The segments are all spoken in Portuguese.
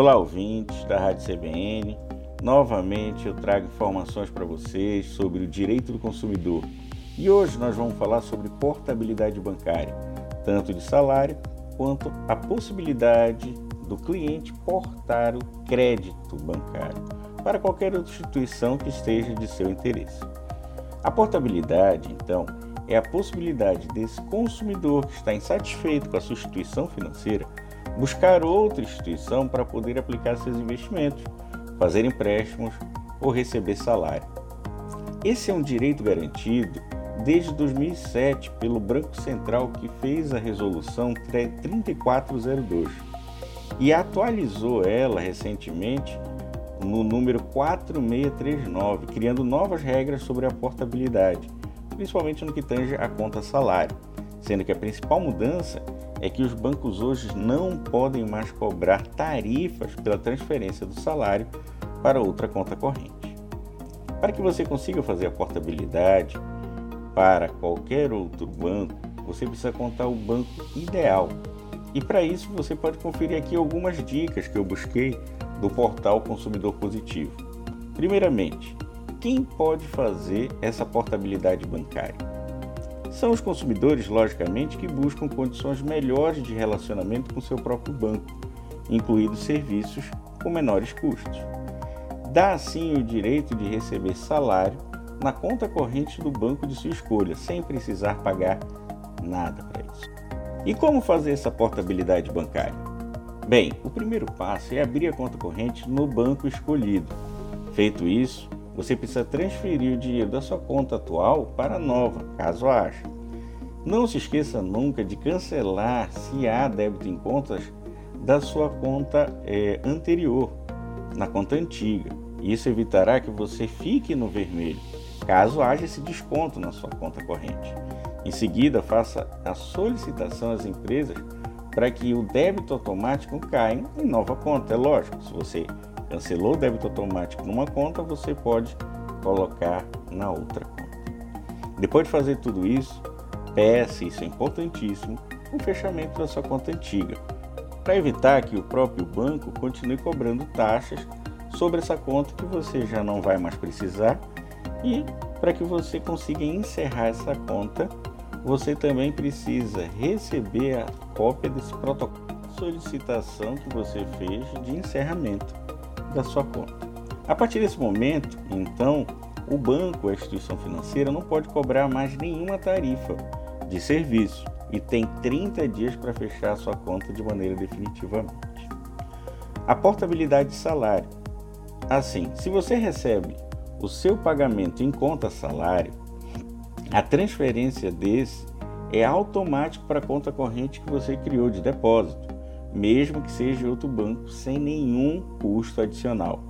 Olá, ouvintes da Rádio CBN. Novamente eu trago informações para vocês sobre o direito do consumidor. E hoje nós vamos falar sobre portabilidade bancária, tanto de salário quanto a possibilidade do cliente portar o crédito bancário para qualquer outra instituição que esteja de seu interesse. A portabilidade, então, é a possibilidade desse consumidor que está insatisfeito com a sua instituição financeira buscar outra instituição para poder aplicar seus investimentos, fazer empréstimos ou receber salário. Esse é um direito garantido desde 2007 pelo Banco Central que fez a resolução 3402 e atualizou ela recentemente no número 4639, criando novas regras sobre a portabilidade, principalmente no que tange a conta salário, sendo que a principal mudança é que os bancos hoje não podem mais cobrar tarifas pela transferência do salário para outra conta corrente. Para que você consiga fazer a portabilidade para qualquer outro banco, você precisa contar o banco ideal. E para isso você pode conferir aqui algumas dicas que eu busquei do portal Consumidor Positivo. Primeiramente, quem pode fazer essa portabilidade bancária? São os consumidores, logicamente, que buscam condições melhores de relacionamento com seu próprio banco, incluídos serviços com menores custos. Dá assim o direito de receber salário na conta corrente do banco de sua escolha, sem precisar pagar nada para isso. E como fazer essa portabilidade bancária? Bem, o primeiro passo é abrir a conta corrente no banco escolhido. Feito isso, você precisa transferir o dinheiro da sua conta atual para a nova, caso haja. Não se esqueça nunca de cancelar, se há débito em contas, da sua conta é, anterior, na conta antiga. Isso evitará que você fique no vermelho, caso haja esse desconto na sua conta corrente. Em seguida, faça a solicitação às empresas para que o débito automático caia em nova conta. É lógico, se você cancelou o débito automático numa conta, você pode colocar na outra conta. Depois de fazer tudo isso, peça, isso é importantíssimo, o fechamento da sua conta antiga, para evitar que o próprio banco continue cobrando taxas sobre essa conta que você já não vai mais precisar e para que você consiga encerrar essa conta, você também precisa receber a cópia desse protocolo de solicitação que você fez de encerramento da sua conta. A partir desse momento, então, o banco, a instituição financeira, não pode cobrar mais nenhuma tarifa de serviço e tem 30 dias para fechar a sua conta de maneira definitivamente. A portabilidade de salário. Assim, se você recebe o seu pagamento em conta salário, a transferência desse é automático para a conta corrente que você criou de depósito mesmo que seja outro banco, sem nenhum custo adicional.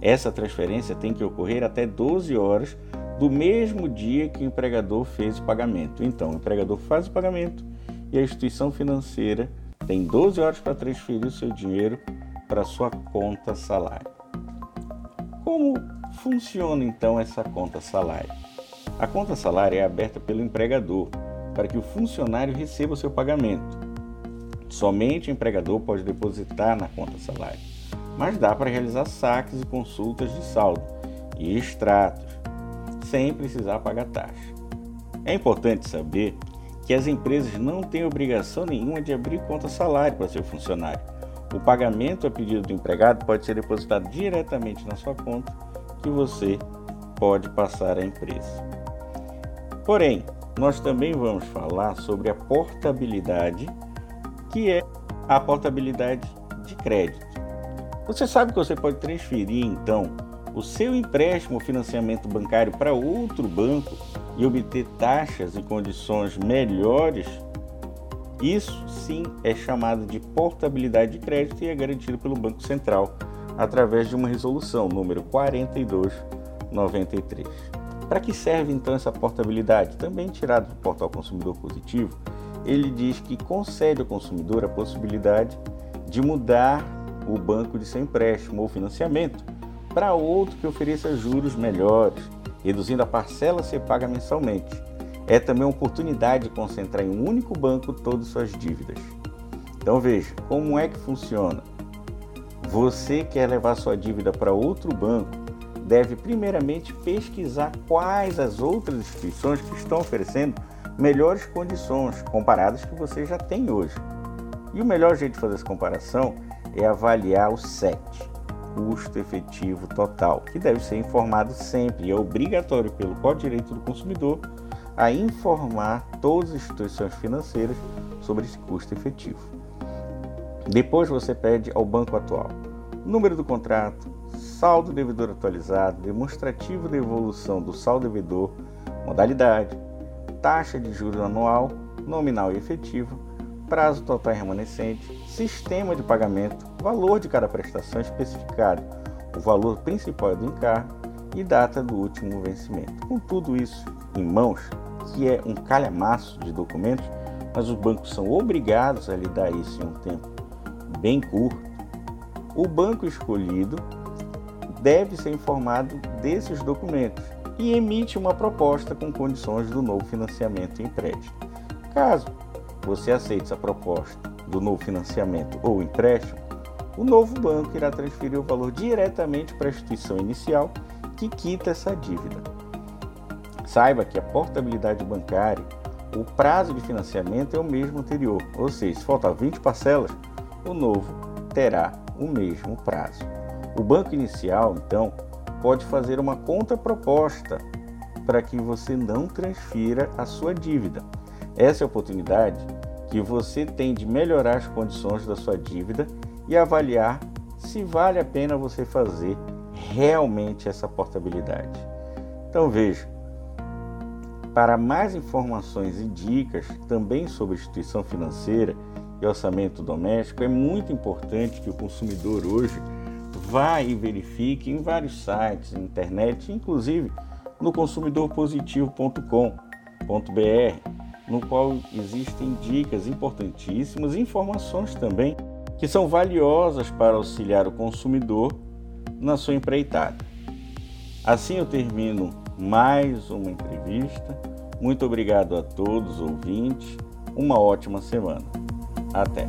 Essa transferência tem que ocorrer até 12 horas do mesmo dia que o empregador fez o pagamento. Então, o empregador faz o pagamento e a instituição financeira tem 12 horas para transferir o seu dinheiro para sua conta salário. Como funciona então essa conta salário? A conta salário é aberta pelo empregador para que o funcionário receba o seu pagamento. Somente o empregador pode depositar na conta salário, mas dá para realizar saques e consultas de saldo e extratos, sem precisar pagar taxa. É importante saber que as empresas não têm obrigação nenhuma de abrir conta salário para seu funcionário. O pagamento a pedido do empregado pode ser depositado diretamente na sua conta, que você pode passar à empresa. Porém, nós também vamos falar sobre a portabilidade que é a portabilidade de crédito. Você sabe que você pode transferir então o seu empréstimo ou financiamento bancário para outro banco e obter taxas e condições melhores? Isso sim é chamado de portabilidade de crédito e é garantido pelo Banco Central através de uma resolução número 4293. Para que serve então essa portabilidade? Também tirada do portal Consumidor Positivo, ele diz que concede ao consumidor a possibilidade de mudar o banco de seu empréstimo ou financiamento para outro que ofereça juros melhores, reduzindo a parcela a ser paga mensalmente. É também uma oportunidade de concentrar em um único banco todas suas dívidas. Então veja, como é que funciona? você quer levar sua dívida para outro banco, deve primeiramente pesquisar quais as outras instituições que estão oferecendo melhores condições comparadas que você já tem hoje. E o melhor jeito de fazer essa comparação é avaliar o SET, custo efetivo total, que deve ser informado sempre e é obrigatório pelo Código de Direito do Consumidor a informar todas as instituições financeiras sobre esse custo efetivo. Depois você pede ao banco atual número do contrato, saldo devedor atualizado, demonstrativo de evolução do saldo devedor, modalidade, taxa de juros anual, nominal e efetivo, prazo total remanescente, sistema de pagamento, valor de cada prestação especificado, o valor principal do encargo e data do último vencimento. Com tudo isso em mãos, que é um calhamaço de documentos, mas os bancos são obrigados a lidar isso em um tempo bem curto, o banco escolhido deve ser informado desses documentos e emite uma proposta com condições do novo financiamento e empréstimo. Caso você aceite essa proposta do novo financiamento ou empréstimo, o novo banco irá transferir o valor diretamente para a instituição inicial que quita essa dívida. Saiba que a portabilidade bancária, o prazo de financiamento é o mesmo anterior, ou seja, se faltar 20 parcelas, o novo terá o mesmo prazo. O banco inicial, então, pode fazer uma contraproposta para que você não transfira a sua dívida. Essa é a oportunidade que você tem de melhorar as condições da sua dívida e avaliar se vale a pena você fazer realmente essa portabilidade. Então veja, para mais informações e dicas também sobre instituição financeira e orçamento doméstico, é muito importante que o consumidor hoje vá e verifique em vários sites, internet, inclusive no consumidorpositivo.com.br, no qual existem dicas importantíssimas e informações também que são valiosas para auxiliar o consumidor na sua empreitada. Assim eu termino mais uma entrevista. Muito obrigado a todos os ouvintes. Uma ótima semana. Até!